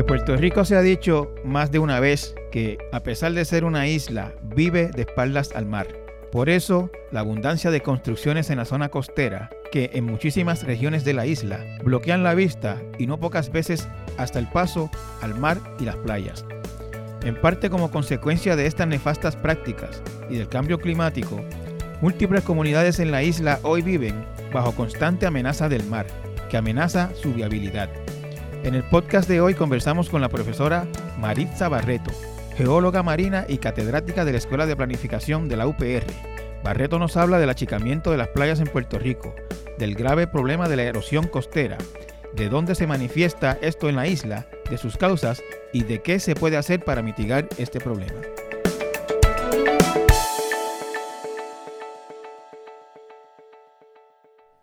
De Puerto Rico se ha dicho más de una vez que, a pesar de ser una isla, vive de espaldas al mar. Por eso, la abundancia de construcciones en la zona costera, que en muchísimas regiones de la isla bloquean la vista y no pocas veces hasta el paso al mar y las playas. En parte como consecuencia de estas nefastas prácticas y del cambio climático, múltiples comunidades en la isla hoy viven bajo constante amenaza del mar, que amenaza su viabilidad. En el podcast de hoy conversamos con la profesora Maritza Barreto, geóloga marina y catedrática de la Escuela de Planificación de la UPR. Barreto nos habla del achicamiento de las playas en Puerto Rico, del grave problema de la erosión costera, de dónde se manifiesta esto en la isla, de sus causas y de qué se puede hacer para mitigar este problema.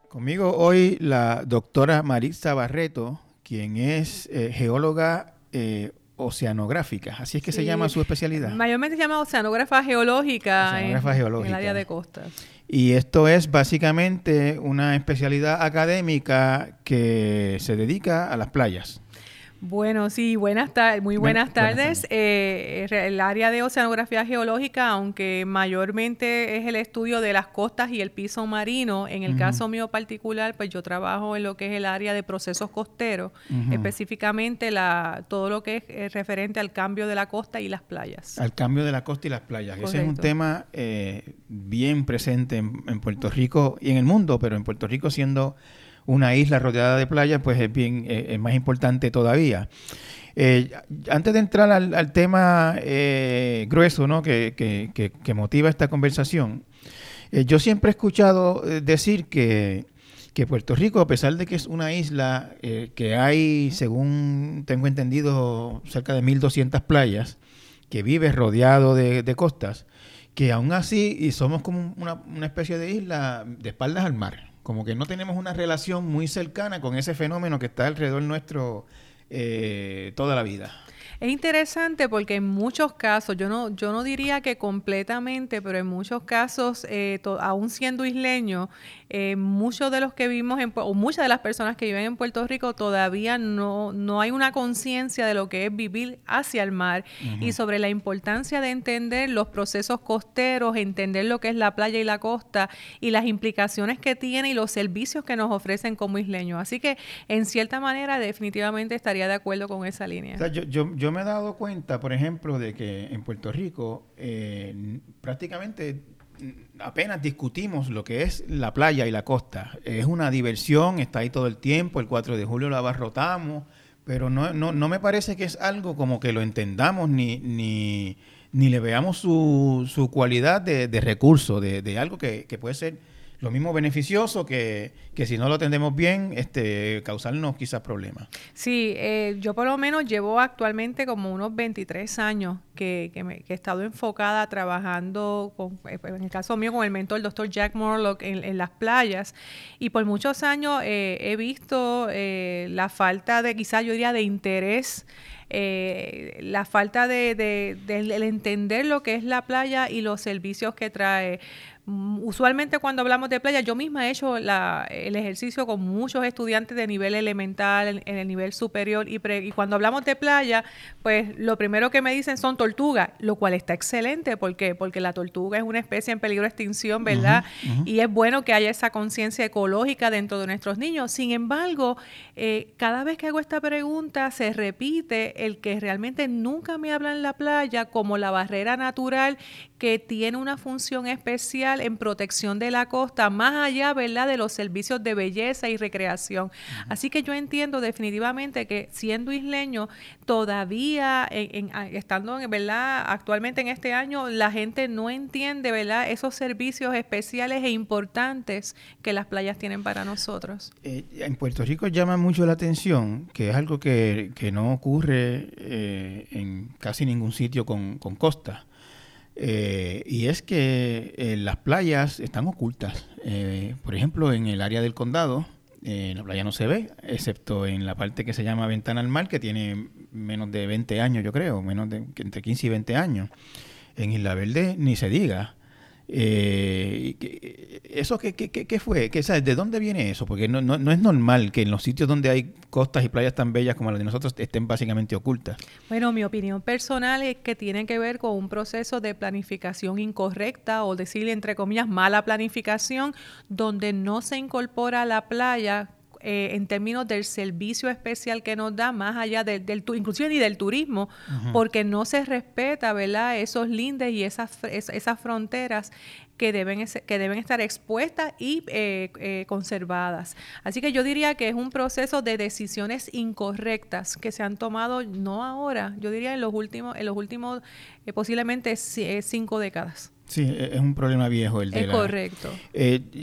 Conmigo hoy la doctora Maritza Barreto, quien es eh, geóloga eh, oceanográfica, así es que se llama su especialidad. Mayormente se llama oceanógrafa geológica, en, el área de costas. Y esto es básicamente una especialidad académica que se dedica a las playas. Bueno, sí, buenas tardes, muy buenas, tardes. Eh, el área de oceanografía geológica, aunque mayormente es el estudio de las costas y el piso marino, en el caso mío particular, pues yo trabajo en lo que es el área de procesos costeros, específicamente la, todo lo que es eh, referente al cambio de la costa y las playas. Al cambio de la costa y las playas. Ese es un tema eh, bien presente en Puerto Rico y en el mundo, pero en Puerto Rico siendo una isla rodeada de playas, pues es bien, eh, es más importante todavía. Eh, antes de entrar al, tema eh, grueso ¿no? que, que, que, motiva esta conversación, yo siempre he escuchado decir que, que, Puerto Rico, a pesar de que es una isla que hay, según tengo entendido, cerca de 1.200 playas, que vive rodeado de, de costas, que aún así y somos como una, una especie de isla de espaldas al mar como que no tenemos una relación muy cercana con ese fenómeno que está alrededor nuestro eh, toda la vida. Es interesante porque en muchos casos, yo no, yo no diría que completamente, pero en muchos casos, eh, aún siendo isleño, eh, muchos de los que vivimos en, o muchas de las personas que viven en Puerto Rico todavía no, no hay una conciencia de lo que es vivir hacia el mar y sobre la importancia de entender los procesos costeros, entender lo que es la playa y la costa y las implicaciones que tiene y los servicios que nos ofrecen como isleños. Así que, en cierta manera, definitivamente estaría de acuerdo con esa línea. yo, yo me he dado cuenta, por ejemplo, de que en Puerto Rico eh, prácticamente apenas discutimos lo que es la playa y la costa. Es una diversión, está ahí todo el tiempo, el 4 de julio la abarrotamos, pero no, no, no me parece que es algo como que lo entendamos ni, ni, ni le veamos su, su cualidad de, de recurso, de, de algo que, que puede ser lo mismo beneficioso que, si no lo atendemos bien, este, causarnos quizás problemas. Sí, eh, yo por lo menos llevo actualmente como unos 23 años que, que, he estado enfocada trabajando, con, eh, en el caso mío, con el mentor, el doctor Jack Morlock, en, las playas. Y por muchos años eh, he visto la falta de, quizás yo diría, de interés. la falta de, de, entender lo que es la playa y los servicios que trae. Mm, usualmente cuando hablamos de playa, yo misma he hecho el ejercicio con muchos estudiantes de nivel elemental, en, el nivel superior, y, y, cuando hablamos de playa, pues lo primero que me dicen son tortugas, lo cual está excelente, ¿por qué? Porque la tortuga es una especie en peligro de extinción, ¿verdad? Y es bueno que haya esa conciencia ecológica dentro de nuestros niños. Sin embargo, eh, cada vez que hago esta pregunta, se repite el que realmente nunca me hablan la playa como la barrera natural que tiene una función especial en protección de la costa, más allá, ¿verdad?, de los servicios de belleza y recreación. Así que yo entiendo definitivamente que siendo isleño, todavía, en, estando, ¿verdad?, actualmente en este año, la gente no entiende, ¿verdad?, esos servicios especiales e importantes que las playas tienen para nosotros. Eh, en Puerto Rico llama mucho la atención, que es algo que, no ocurre eh, en casi ningún sitio con, con costa eh, y es que eh, las playas están ocultas. Eh, por ejemplo, en el área del condado, la playa no se ve, excepto en la parte que se llama Ventana al Mar, que tiene menos de 20 años, yo creo, menos de entre 15 y 20 años. En Isla Verde ni se diga. Eh, ¿Eso qué, qué, qué fue? ¿Qué. ¿De dónde viene eso? Porque no, no, no, es normal que en los sitios donde hay costas y playas tan bellas como las de nosotros estén básicamente ocultas. Bueno, mi opinión personal es que tiene que ver con un proceso de planificación incorrecta o decirle entre comillas mala planificación donde no se incorpora la playa eh, en términos del servicio especial que nos da, más allá del, del inclusive ni del turismo, porque no se respeta, ¿verdad? Esos lindes y esas, esas fronteras que deben, que deben estar expuestas y eh, eh, conservadas. Así que yo diría que es un proceso de decisiones incorrectas que se han tomado no ahora, yo diría en los últimos, en los últimos posiblemente cinco décadas. Sí, e, es un problema viejo el de Es correcto.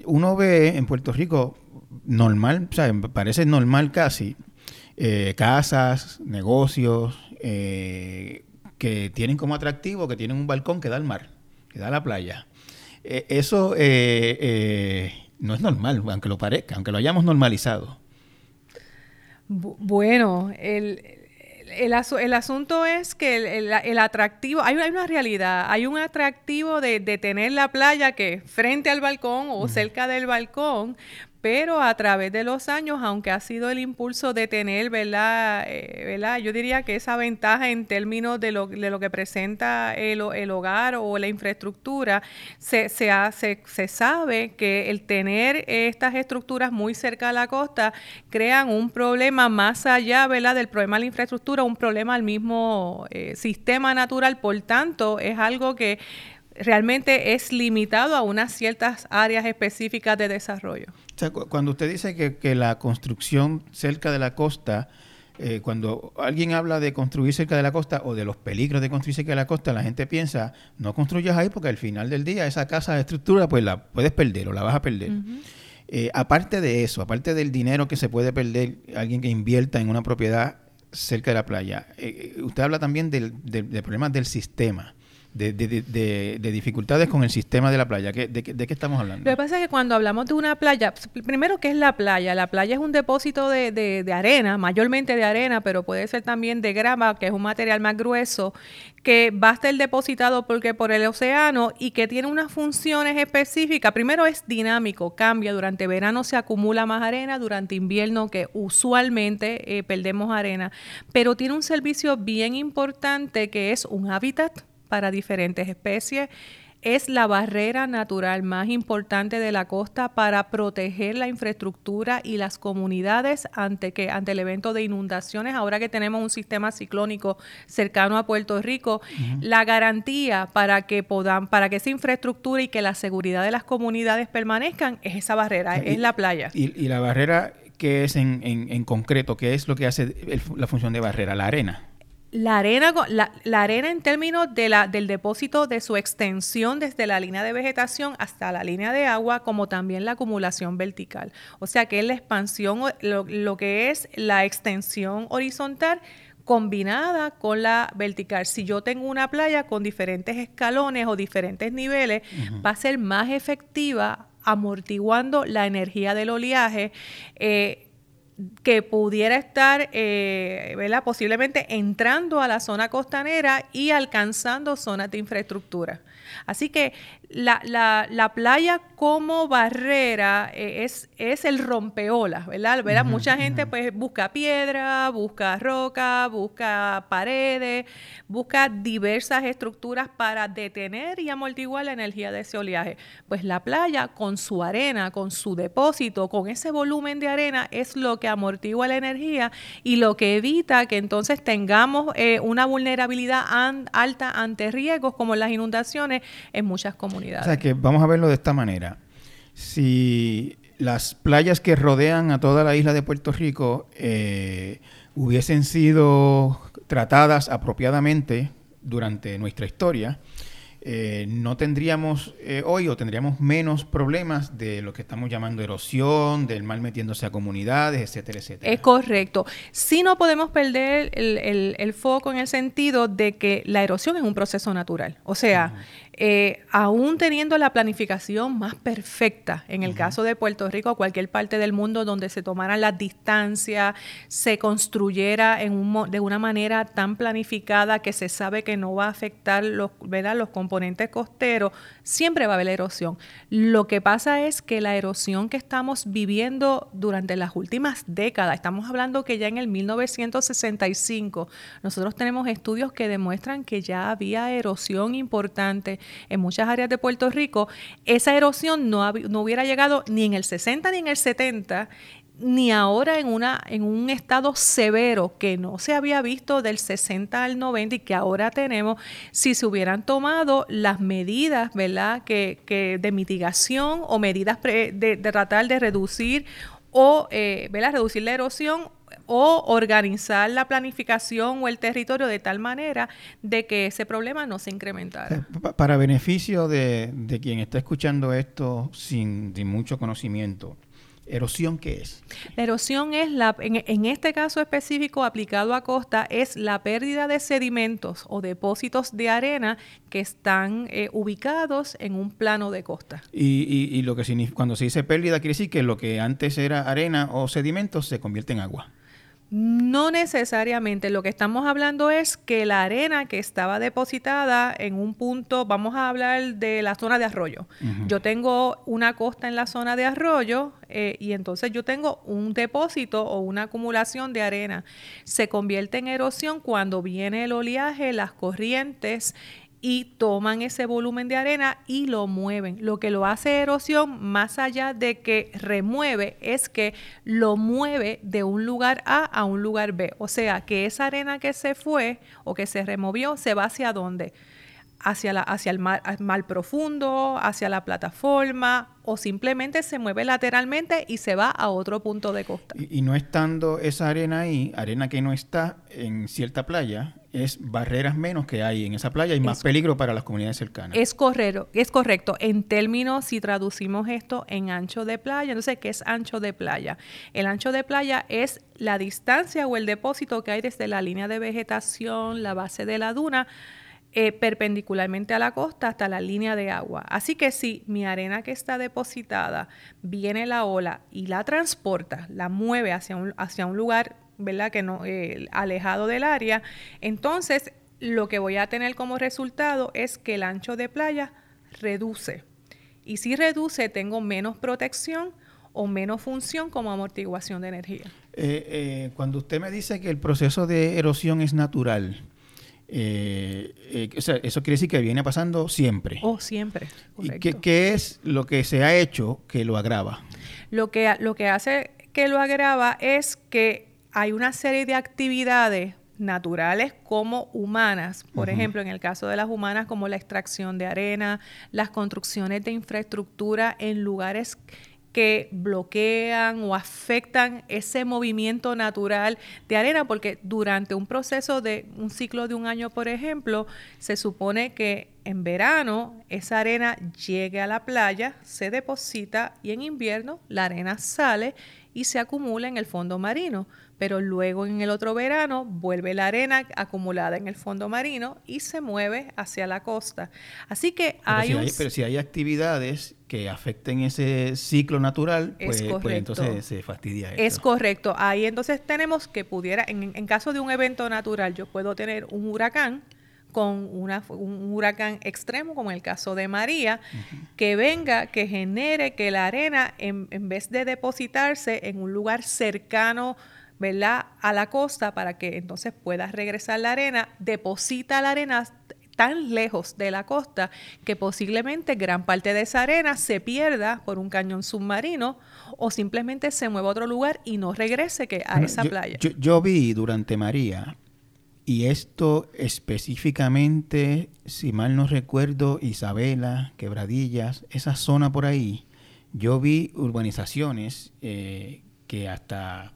uno ve en Puerto Rico normal, o sea, parece normal casi, eh, casas, negocios, eh, que tienen como atractivo, que tienen un balcón que da al mar, que da a la playa. Eh, eso no es normal, aunque lo parezca, aunque lo hayamos normalizado. Bueno, el, el, asunto es que el, atractivo, hay, una realidad, hay un atractivo de, tener la playa que frente al balcón o cerca del balcón, pero a través de los años, aunque ha sido el impulso de tener, ¿verdad? Eh, Yo diría que esa ventaja en términos de lo, de lo que presenta el, hogar o la infraestructura, se, se, hace, se sabe que el tener estas estructuras muy cerca a la costa crean un problema más allá, ¿verdad? Del problema de la infraestructura, un problema al mismo eh, sistema natural, por tanto, es algo que realmente es limitado a unas ciertas áreas específicas de desarrollo. O sea, cuando usted dice que, la construcción cerca de la costa, eh, cuando alguien habla de construir cerca de la costa o de los peligros de construir cerca de la costa, la gente piensa, no construyas ahí porque al final del día esa casa de estructura pues la puedes perder o la vas a perder. Eh, aparte de eso, aparte del dinero que se puede perder alguien que invierta en una propiedad cerca de la playa, eh, usted habla también de problemas del sistema de, de, de, dificultades con el sistema de la playa. ¿De, qué estamos hablando? Lo que pasa es que cuando hablamos de una playa, primero, ¿qué es la playa? La playa es un depósito de, arena, mayormente de arena, pero puede ser también de grama, que es un material más grueso, que va a estar depositado porque por el océano y que tiene unas funciones específicas. Primero es dinámico, cambia. Durante verano se acumula más arena, durante invierno que usualmente eh, perdemos arena, pero tiene un servicio bien importante que es un hábitat para diferentes especies. Es la barrera natural más importante de la costa para proteger la infraestructura y las comunidades ante, que, ante el evento de inundaciones. Ahora que tenemos un sistema ciclónico cercano a Puerto Rico, la garantía para que podan, para que esa infraestructura y que la seguridad de las comunidades permanezcan es esa barrera, es la playa. Y, la barrera que es en, en, concreto, ¿qué es lo que hace la función de barrera? La arena la arena, la, la, arena en términos de la, del depósito de su extensión desde la línea de vegetación hasta la línea de agua, como también la acumulación vertical. O sea que es la expansión, lo, lo que es la extensión horizontal combinada con la vertical. Si yo tengo una playa con diferentes escalones o diferentes niveles, va a ser más efectiva amortiguando la energía del oleaje. Eh, que pudiera estar, eh, ¿verdad? posiblemente entrando a la zona costanera y alcanzando zonas de infraestructura. Así que la, la, la playa como barrera eh, es, es el rompeolas, ¿verdad? ¿verdad? Mucha gente pues busca piedra, busca roca, busca paredes, busca diversas estructuras para detener y amortiguar la energía de ese oleaje. Pues la playa con su arena, con su depósito, con ese volumen de arena es lo que amortigua la energía y lo que evita que entonces tengamos eh, una vulnerabilidad alta ante riesgos como las inundaciones en muchas comunidades. O sea que vamos a verlo de esta manera. Si las playas que rodean a toda la isla de Puerto Rico eh, hubiesen sido tratadas apropiadamente durante nuestra historia, eh, no tendríamos eh, hoy o tendríamos menos problemas de lo que estamos llamando erosión, del mal metiéndose a comunidades, etcétera, etcétera. Es correcto. Sí no podemos perder el, foco en el sentido de que la erosión es un proceso natural. O sea, eh, aún teniendo la planificación más perfecta, en el caso de Puerto Rico o cualquier parte del mundo donde se tomaran las distancias, se construyera en un, de una manera tan planificada que se sabe que no va a afectar los, los componentes costeros, siempre va a haber erosión. Lo que pasa es que la erosión que estamos viviendo durante las últimas décadas, estamos hablando que ya en el 1965, nosotros tenemos estudios que demuestran que ya había erosión importante en muchas áreas de Puerto Rico, esa erosión no, no hubiera llegado ni en el 60 ni en el 70 ni ahora en, una, en un estado severo que no se había visto del 60 al 90 y que ahora tenemos, si se hubieran tomado las medidas ¿verdad? Que, que de mitigación o medidas de, de, tratar de reducir o eh, ¿verdad? reducir la erosión o organizar la planificación o el territorio de tal manera de que ese problema no se incrementara. Eh, para beneficio de, quien está escuchando esto sin, mucho conocimiento, ¿Erosión qué es? La erosión es, la, en, este caso específico aplicado a costa, es la pérdida de sedimentos o depósitos de arena que están eh, ubicados en un plano de costa. Y, lo que cuando se dice pérdida quiere decir que lo que antes era arena o sedimentos se convierte en agua. No necesariamente. Lo que estamos hablando es que la arena que estaba depositada en un punto, vamos a hablar de la zona de arroyo. Yo tengo una costa en la zona de arroyo eh, y entonces yo tengo un depósito o una acumulación de arena. Se convierte en erosión cuando viene el oleaje, las corrientes y toman ese volumen de arena y lo mueven. Lo que lo hace erosión, más allá de que remueve, es que lo mueve de un lugar A a un lugar B. O sea, que esa arena que se fue o que se removió, se va hacia dónde? Hacia, la, hacia el mar, profundo, hacia la plataforma, o simplemente se mueve lateralmente y se va a otro punto de costa. y no estando esa arena ahí, arena que no está en cierta playa, es barreras menos que hay en esa playa y más peligro para las comunidades cercanas. Es correcto, es correcto. En términos, si traducimos esto en ancho de playa, entonces, ¿qué es ancho de playa? El ancho de playa es la distancia o el depósito que hay desde la línea de vegetación, la base de la duna, eh, perpendicularmente a la costa hasta la línea de agua. Así que si mi arena que está depositada viene la ola y la transporta, la mueve hacia un, hacia un lugar ¿verdad? Que no, eh, alejado del área, entonces lo que voy a tener como resultado es que el ancho de playa reduce. Y si reduce, tengo menos protección o menos función como amortiguación de energía. Eh, cuando usted me dice que el proceso de erosión es natural, eso quiere decir que viene pasando siempre. Oh, siempre. ¿Y qué, qué, es lo que se ha hecho que lo agrava? Lo que, lo que hace que lo agrava es que hay una serie de actividades naturales como humanas, por ejemplo, en el caso de las humanas como la extracción de arena, las construcciones de infraestructura en lugares que bloquean o afectan ese movimiento natural de arena, porque durante un proceso de un ciclo de un año, por ejemplo, se supone que en verano esa arena llegue a la playa, se deposita y en invierno la arena sale y se acumula en el fondo marino pero luego en el otro verano vuelve la arena acumulada en el fondo marino y se mueve hacia la costa. Así que hay, si hay Pero si hay actividades que afecten ese ciclo natural, pues, pues entonces se fastidia esto. Es correcto. Ahí entonces tenemos que pudiera, en, caso de un evento natural, yo puedo tener un huracán con una, un huracán extremo, como el caso de María, que venga, que genere que la arena, en, en, vez de depositarse en un lugar cercano ¿verdad? a la costa para que entonces pueda regresar la arena, deposita la arena tan lejos de la costa que posiblemente gran parte de esa arena se pierda por un cañón submarino o simplemente se mueva a otro lugar y no regrese que a esa playa. Yo, vi durante María, y esto específicamente, si mal no recuerdo, Isabela, Quebradillas, esa zona por ahí, yo vi urbanizaciones eh, que hasta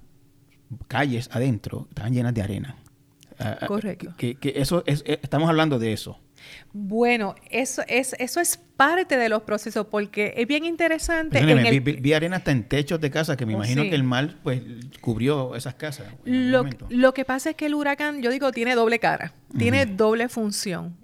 calles adentro estaban llenas de arena. Ah, ah, Correcto. Que, eso es, eh, estamos hablando de eso. Bueno, eso es, eso es parte de los procesos porque es bien interesante. vi, arena hasta en techos de casa que me oh, imagino que el mal pues cubrió esas casas. Lo, lo, que pasa es que el huracán, yo digo, tiene doble cara, tiene doble función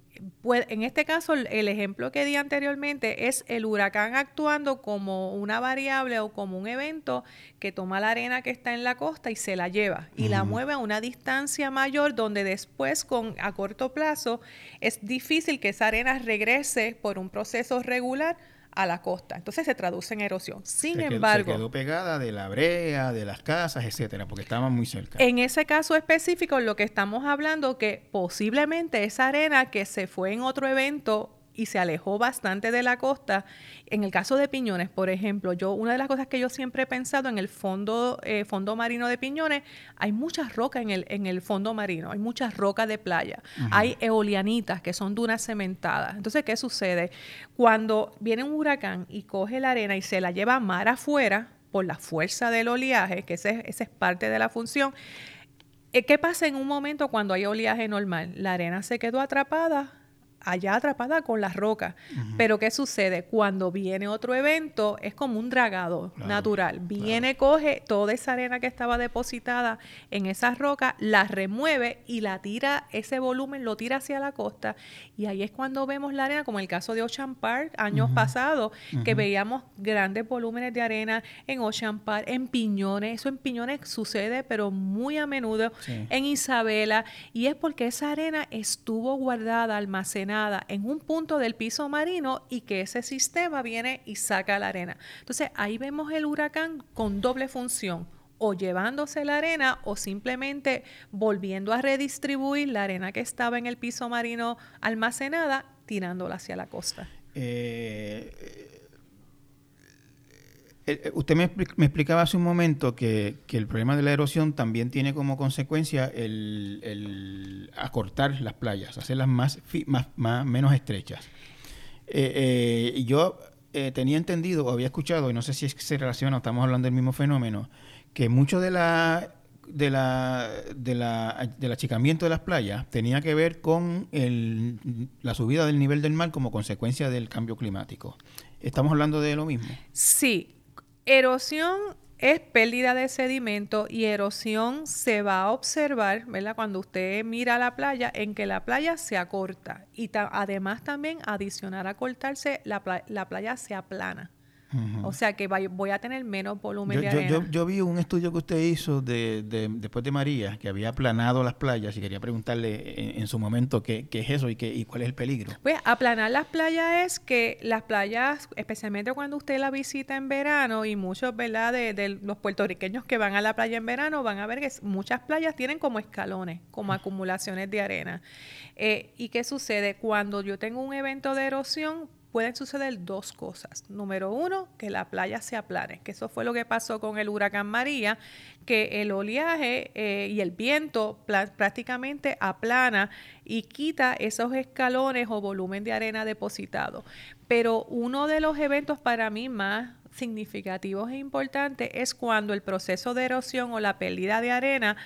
Pues, en este caso, el ejemplo que di anteriormente es el huracán actuando como una variable o como un evento que toma la arena que está en la costa y se la lleva y la mueve a una distancia mayor donde después con a corto plazo es difícil que esa arena regrese por un proceso regular a la costa. Entonces se traduce en erosión. Sin embargo. se quedó pegada de la brea, de las casas, etcétera, porque estaban muy cerca. En ese caso específico, lo que estamos hablando que posiblemente esa arena que se fue en otro evento y se alejó bastante de la costa. En el caso de Piñones, por ejemplo, yo una de las cosas que yo siempre he pensado en el fondo, eh, fondo marino de Piñones, hay muchas rocas en el, en el fondo marino, hay muchas rocas de playa, hay eolianitas que son dunas cementadas. Entonces, ¿qué sucede? Cuando viene un huracán y coge la arena y se la lleva mar afuera por la fuerza del oleaje, que esa es parte de la función, eh, ¿qué pasa en un momento cuando hay oleaje normal? La arena se quedó atrapada allá atrapada con las rocas. Pero ¿qué sucede? Cuando viene otro evento, es como un dragado natural. Viene, coge toda esa arena que estaba depositada en esas rocas, la remueve y la tira, ese volumen lo tira hacia la costa. Y ahí es cuando vemos la arena, como el caso de Ocean Park años pasados, que veíamos grandes volúmenes de arena en Ocean Park, en Piñones. Eso en Piñones sucede, pero muy a menudo en Isabela. Y es porque esa arena estuvo guardada, almacenada en un punto del piso marino y que ese sistema viene y saca la arena. Entonces ahí vemos el huracán con doble función o llevándose la arena o simplemente volviendo a redistribuir la arena que estaba en el piso marino almacenada, tirándola hacia la costa. Eh, eh, eh, usted me, explicaba hace un momento que, el problema de la erosión también tiene como consecuencia el, acortar las playas, hacerlas más, más, menos estrechas. Eh, yo tenía entendido o había escuchado, y no sé si es que se relaciona, estamos hablando del mismo fenómeno, que mucho de la de la, de la, del achicamiento de las playas tenía que ver con la subida del nivel del mar como consecuencia del cambio climático. ¿Estamos hablando de lo mismo? Sí, Erosión es pérdida de sedimento y erosión se va a observar, ¿verdad? Cuando usted mira la playa, en que la playa se acorta y además también adicionar a cortarse, la, la playa se aplana. O sea que voy a tener menos volumen de arena. Yo, vi un estudio que usted hizo de, después de María, que había aplanado las playas y quería preguntarle en, su momento qué, es eso y, qué, y cuál es el peligro. Pues aplanar las playas es que las playas, especialmente cuando usted la visita en verano y muchos, ¿verdad? De, los puertorriqueños que van a la playa en verano van a ver que muchas playas tienen como escalones, como acumulaciones de arena. Eh, ¿Y qué sucede? Cuando yo tengo un evento de erosión, pueden suceder dos cosas. Número uno, que la playa se aplane, que eso fue lo que pasó con el huracán María, que el oleaje eh, y el viento prácticamente aplana y quita esos escalones o volumen de arena depositado. Pero uno de los eventos para mí más significativos e importantes es cuando el proceso de erosión o la pérdida de arena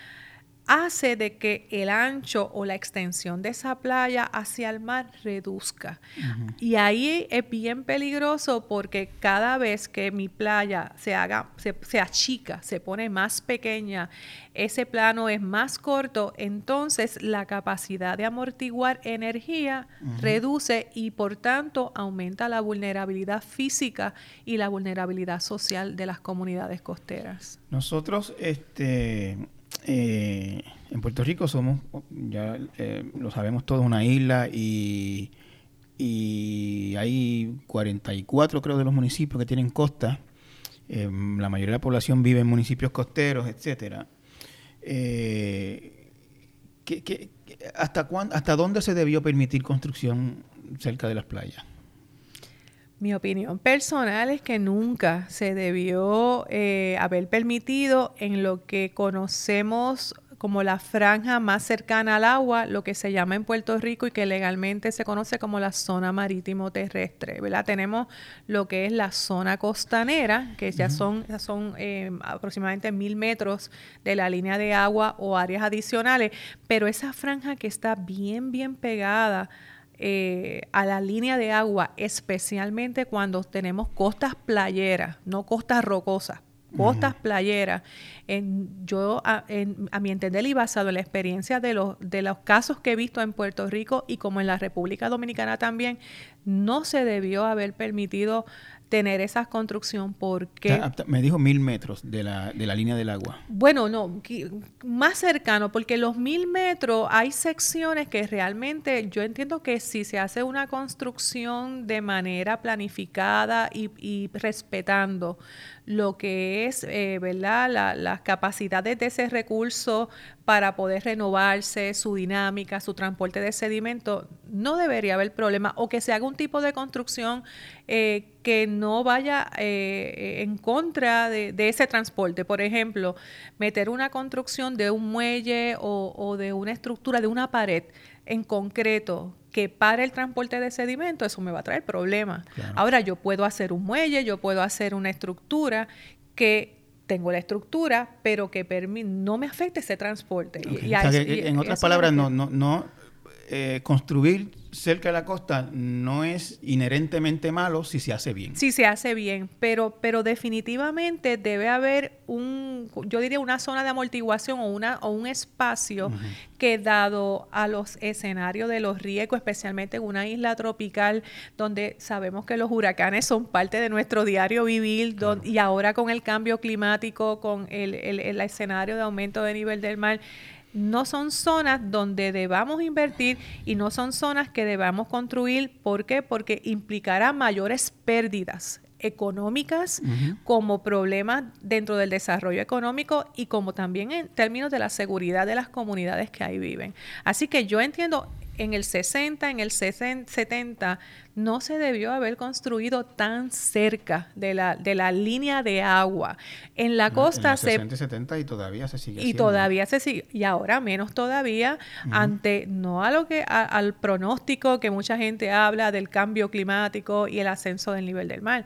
hace de que el ancho o la extensión de esa playa hacia el mar reduzca. Y ahí es bien peligroso porque cada vez que mi playa se haga, se, achica, se pone más pequeña, ese plano es más corto, entonces la capacidad de amortiguar energía reduce y por tanto aumenta la vulnerabilidad física y la vulnerabilidad social de las comunidades costeras. Nosotros, este eh, en Puerto Rico somos, ya eh, lo sabemos todos, una isla y, y hay 44 creo de los municipios que tienen costa. Eh, la mayoría de la población vive en municipios costeros, etcétera. hasta, ¿Hasta dónde se debió permitir construcción cerca de las playas? Mi opinión personal es que nunca se debió eh, haber permitido en lo que conocemos como la franja más cercana al agua, lo que se llama en Puerto Rico y que legalmente se conoce como la zona marítimo terrestre, ¿verdad? Tenemos lo que es la zona costanera, que ya son, son eh, aproximadamente mil metros de la línea de agua o áreas adicionales, pero esa franja que está bien, bien pegada eh, a la línea de agua, especialmente cuando tenemos costas playeras, no costas rocosas, costas playeras, en, yo a, a, mi entender y basado en la experiencia de los, de los casos que he visto en Puerto Rico y como en la República Dominicana también, no se debió haber permitido tener esa construcción porque... Me dijo mil metros de la, de la línea del agua. Bueno, no, más cercano, porque los mil metros hay secciones que realmente yo entiendo que si se hace una construcción de manera planificada y, y respetando lo que es, eh, ¿verdad?, las capacidades de ese recurso para poder renovarse, su dinámica, su transporte de sedimento, no debería haber problema. O que se haga un tipo de construcción eh, que no vaya eh, en contra de, ese transporte. Por ejemplo, meter una construcción de un muelle o de una estructura, de una pared en concreto que para el transporte de sedimento, eso me va a traer problemas. Ahora yo puedo hacer un muelle, yo puedo hacer una estructura que tengo la estructura, pero que no me afecte ese transporte. en otras palabras, no, no, no eh, construir cerca de la costa no es inherentemente malo si se hace bien. Si se hace bien, pero, pero definitivamente debe haber un, yo diría una zona de amortiguación o, una, o un espacio que dado a los escenarios de los riesgos, especialmente en una isla tropical donde sabemos que los huracanes son parte de nuestro diario vivir y ahora con el cambio climático, con el, el escenario de aumento de nivel del mar, no son zonas donde debamos invertir y no son zonas que debamos construir. ¿Por qué? Porque implicará mayores pérdidas económicas como problemas dentro del desarrollo económico y como también en términos de la seguridad de las comunidades que ahí viven. Así que yo entiendo en el 60, en el 70, no se debió haber construido tan cerca de la, de la línea de agua. En la costa se... 60 y 70 y todavía se sigue Y todavía se sigue. Y ahora menos todavía ante, no a lo que, al pronóstico que mucha gente habla del cambio climático y el ascenso del nivel del mar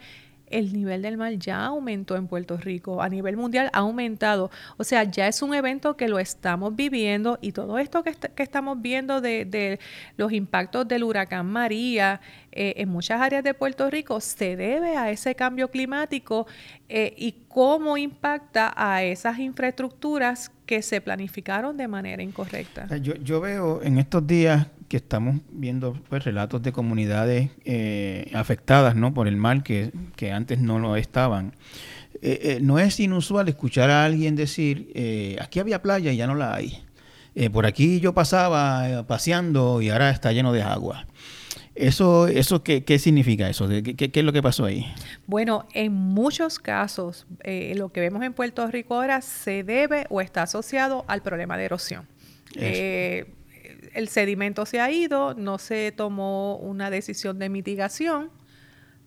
el nivel del mar ya aumentó en Puerto Rico, a nivel mundial ha aumentado. O sea, ya es un evento que lo estamos viviendo y todo esto que, estamos viendo de, los impactos del huracán María eh, en muchas áreas de Puerto Rico se debe a ese cambio climático eh, y cómo impacta a esas infraestructuras que se planificaron de manera incorrecta. Yo, yo veo en estos días que estamos viendo pues, relatos de comunidades eh, afectadas ¿no? por el mal que, antes no lo estaban. Eh, eh, no es inusual escuchar a alguien decir, aquí había playa y ya no la hay. por aquí yo pasaba paseando y ahora está lleno de agua. ¿Eso, eso qué, qué significa eso? ¿Qué, ¿Qué, es lo que pasó ahí? Bueno, en muchos casos, lo que vemos en Puerto Rico ahora se debe o está asociado al problema de erosión el sedimento se ha ido, no se tomó una decisión de mitigación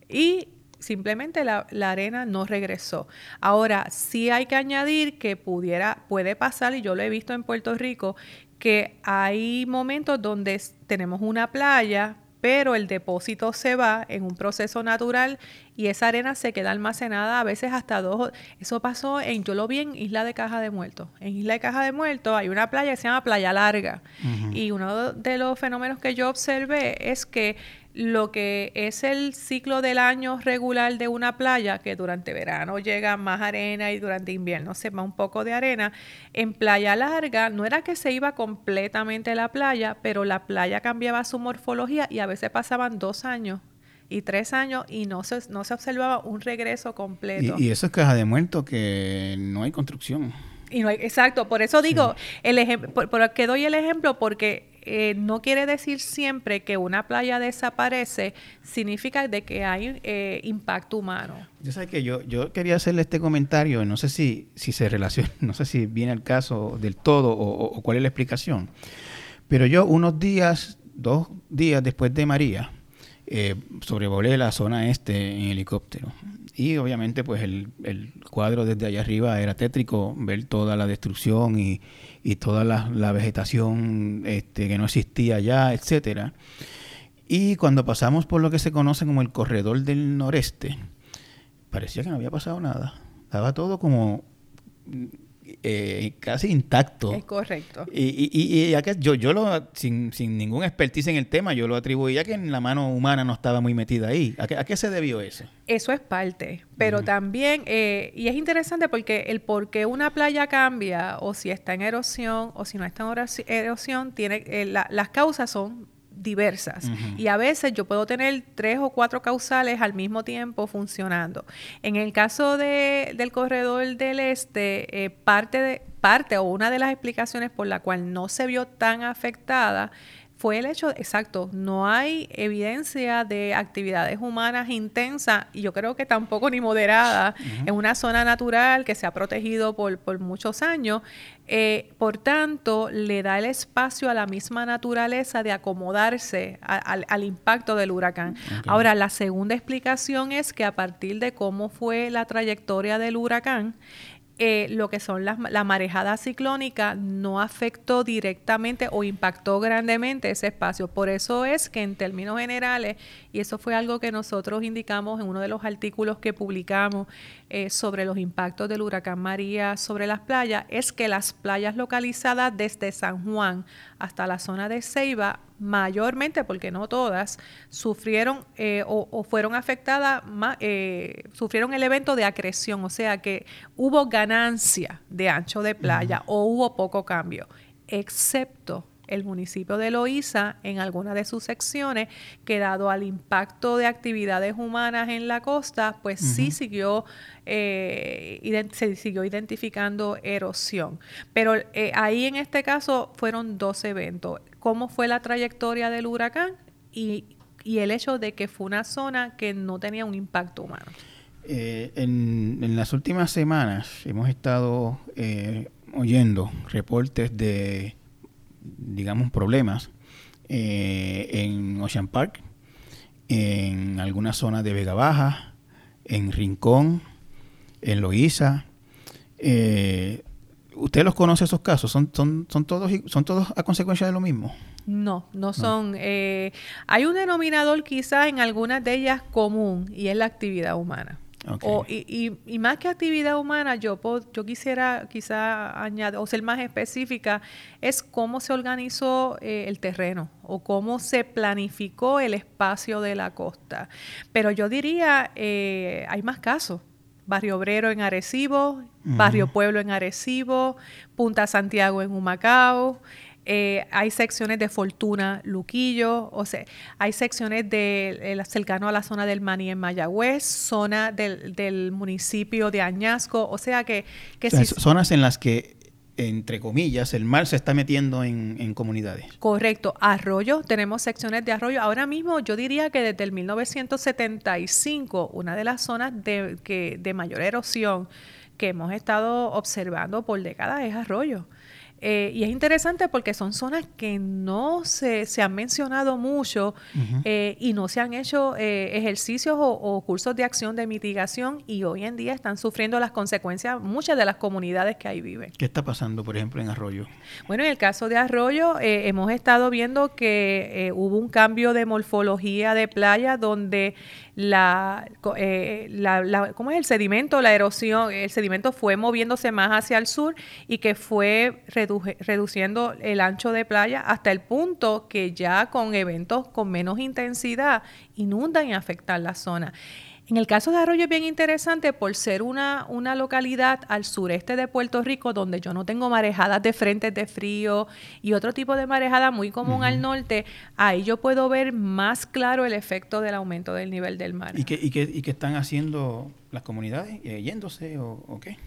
y simplemente la, arena no regresó. Ahora, sí hay que añadir que pudiera, puede pasar, y yo lo he visto en Puerto Rico, que hay momentos donde tenemos una playa, pero el depósito se va en un proceso natural y esa arena se queda almacenada a veces hasta dos. Eso pasó en, yo lo vi en Isla de Caja de Muertos. En Isla de Caja de Muertos hay una playa que se llama Playa Larga y uno de los fenómenos que yo observé es que lo que es el ciclo del año regular de una playa, que durante verano llega más arena y durante invierno se va un poco de arena, en playa larga no era que se iba completamente la playa, pero la playa cambiaba su morfología y a veces pasaban dos años y tres años y no se, no se observaba un regreso completo. Y, eso es caja de muerto que no hay construcción. Y no hay, exacto, por eso digo, el ejemplo, por, que doy el ejemplo, porque eh, no quiere decir siempre que una playa desaparece, significa de que hay eh, impacto humano. Yo sé que yo, yo quería hacerle este comentario, no sé si, si se relaciona, no sé si viene el caso del todo o, o cuál es la explicación, pero yo unos días, dos días después de María, eh, sobrevolé la zona este en helicóptero. Y obviamente pues el, el, cuadro desde allá arriba era tétrico, ver toda la destrucción y, y toda la, la, vegetación este, que no existía ya, etcétera. Y cuando pasamos por lo que se conoce como el corredor del noreste, parecía que no había pasado nada. Estaba todo como eh, casi intacto. Es correcto. Y, y, y yo, yo lo, sin, sin ningún expertise en el tema, yo lo atribuía que la mano humana no estaba muy metida ahí. ¿A qué, se debió eso? Eso es parte, pero también, eh, y es interesante porque el por qué una playa cambia, o si está en erosión, o si no está en erosión, tiene, eh, las causas son diversas. Y a veces yo puedo tener tres o cuatro causales al mismo tiempo funcionando. En el caso de, del corredor del este, eh, parte, de, parte o una de las explicaciones por la cual no se vio tan afectada fue el hecho, exacto, no hay evidencia de actividades humanas intensas y yo creo que tampoco ni moderadas en una zona natural que se ha protegido por, por muchos años. Eh, por tanto, le da el espacio a la misma naturaleza de acomodarse al impacto del huracán. Ahora, la segunda explicación es que a partir de cómo fue la trayectoria del huracán, eh, lo que son las, la marejada ciclónica no afectó directamente o impactó grandemente ese espacio. Por eso es que en términos generales, y eso fue algo que nosotros indicamos en uno de los artículos que publicamos eh, sobre los impactos del huracán María sobre las playas, es que las playas localizadas desde San Juan hasta la zona de Ceiba mayormente, porque no todas, sufrieron eh, o, fueron afectadas, eh, sufrieron el evento de acreción, o sea que hubo ganancia de ancho de playa o hubo poco cambio, excepto el municipio de Loíza en alguna de sus secciones, que dado al impacto de actividades humanas en la costa, pues sí siguió, eh, se siguió identificando erosión. Pero ahí en este caso fueron dos eventos cómo fue la trayectoria del huracán y, el hecho de que fue una zona que no tenía un impacto humano. Eh, en, las últimas semanas hemos estado eh, oyendo reportes de, digamos, problemas eh, en Ocean Park, en algunas zonas de Vega Baja, en Rincón, en Loíza. ¿Usted los conoce esos casos? ¿Son, son, son, todos, ¿Son todos a consecuencia de lo mismo? No, no son. Eh, hay un denominador quizás en algunas de ellas común y es la actividad humana. Y, y, más que actividad humana, yo, yo quisiera quizá añadir o ser más específica, es cómo se organizó eh, el terreno o cómo se planificó el espacio de la costa. Pero yo diría, eh, hay más casos. Barrio Obrero en Arecibo, Barrio Pueblo en Arecibo, Punta Santiago en Humacao. Eh, hay secciones de Fortuna, Luquillo, o sea, hay secciones de, cercano a la zona del Maní en Mayagüez, zona del, municipio de Añasco, o sea que... que Zonas en las que entre comillas, el mar se está metiendo en, comunidades. Correcto. Arroyo, tenemos secciones de arroyo. Ahora mismo yo diría que desde el 1975, una de las zonas de, que, de mayor erosión que hemos estado observando por décadas es arroyo. Eh, y es interesante porque son zonas que no se, se han mencionado mucho eh, y no se han hecho eh, ejercicios o, cursos de acción de mitigación y hoy en día están sufriendo las consecuencias muchas de las comunidades que ahí viven. ¿Qué está pasando, por ejemplo, en Arroyo? Bueno, en el caso de Arroyo hemos estado viendo que hubo un cambio de morfología de playa donde la, la, ¿cómo es el sedimento? La erosión, el sedimento fue moviéndose más hacia el sur y que fue reduciendo el ancho de playa hasta el punto que ya con eventos con menos intensidad inundan y afectan la zona. En el caso de Arroyo es bien interesante por ser una, una localidad al sureste de Puerto Rico donde yo no tengo marejadas de frentes de frío y otro tipo de marejada muy común al norte, ahí yo puedo ver más claro el efecto del aumento del nivel del mar. ¿Y qué, y qué, y qué están haciendo las comunidades eh, yéndose o, qué?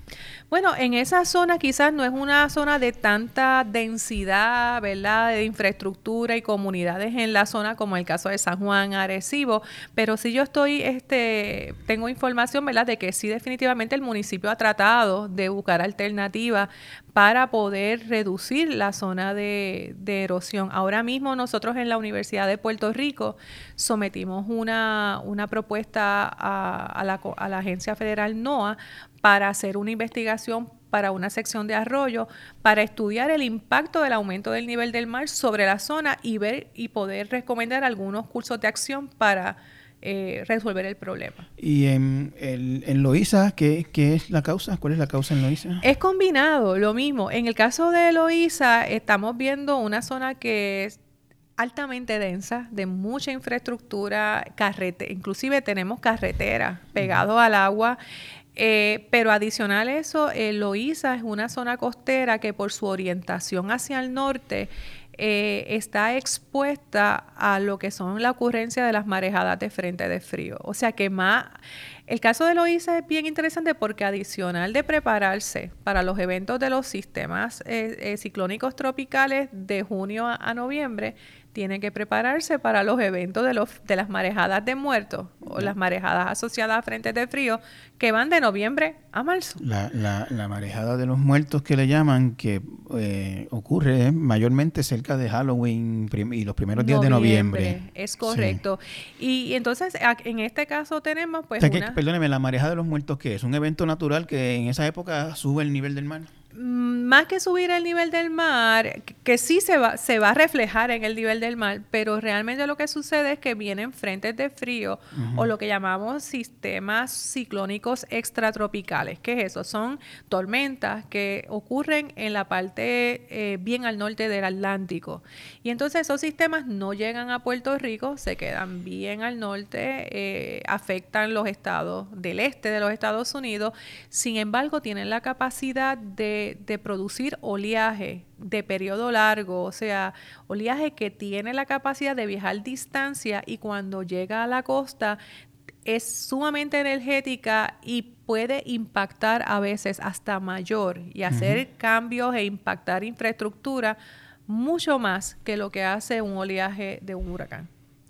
Bueno, en esa zona quizás no es una zona de tanta densidad, ¿verdad? De infraestructura y comunidades en la zona como el caso de San Juan, Arecibo, pero sí yo estoy, este, tengo información, ¿verdad? De que sí definitivamente el municipio ha tratado de buscar alternativas para poder reducir la zona de, erosión. Ahora mismo nosotros en la Universidad de Puerto Rico sometimos una, una propuesta a, la, a la Agencia Federal NOAA para hacer una investigación para una sección de arroyo para estudiar el impacto del aumento del nivel del mar sobre la zona y ver y poder recomendar algunos cursos de acción para eh, resolver el problema. ¿Y en, el, en Loíza, ¿qué, ¿qué, es la causa? ¿Cuál es la causa en Loíza? Es combinado, lo mismo. En el caso de Loíza, estamos viendo una zona que es altamente densa, de mucha infraestructura, carrete, inclusive tenemos carreteras pegados al agua. Eh, pero adicional a eso, eh, Loíza es una zona costera que por su orientación hacia el norte eh, está expuesta a lo que son la ocurrencia de las marejadas de frente de frío. O sea que más, el caso de Loíza es bien interesante porque adicional de prepararse para los eventos de los sistemas eh, ciclónicos tropicales de junio a noviembre, tiene que prepararse para los eventos de, los, de las marejadas de muertos o las marejadas asociadas a frentes de frío que van de noviembre a marzo. La, la, marejada de los muertos que le llaman, que eh, ocurre mayormente cerca de Halloween y los primeros días de noviembre. Es correcto. Y, entonces, en este caso tenemos pues... perdóneme, la marejada de los muertos, ¿qué es? ¿Un evento natural que en esa época sube el nivel del mar? Más que subir el nivel del mar, que sí se va, se va a reflejar en el nivel del mar, pero realmente lo que sucede es que vienen frentes de frío o lo que llamamos sistemas ciclónicos extratropicales. ¿Qué es eso? Son tormentas que ocurren en la parte eh, bien al norte del Atlántico. Y entonces esos sistemas no llegan a Puerto Rico, se quedan bien al norte, eh, afectan los estados del este de los Estados Unidos, sin embargo tienen la capacidad de de, producir oleaje de periodo largo, o sea, oleaje que tiene la capacidad de viajar distancia y cuando llega a la costa es sumamente energética y puede impactar a veces hasta mayor y hacer cambios e impactar infraestructura mucho más que lo que hace un oleaje de un huracán.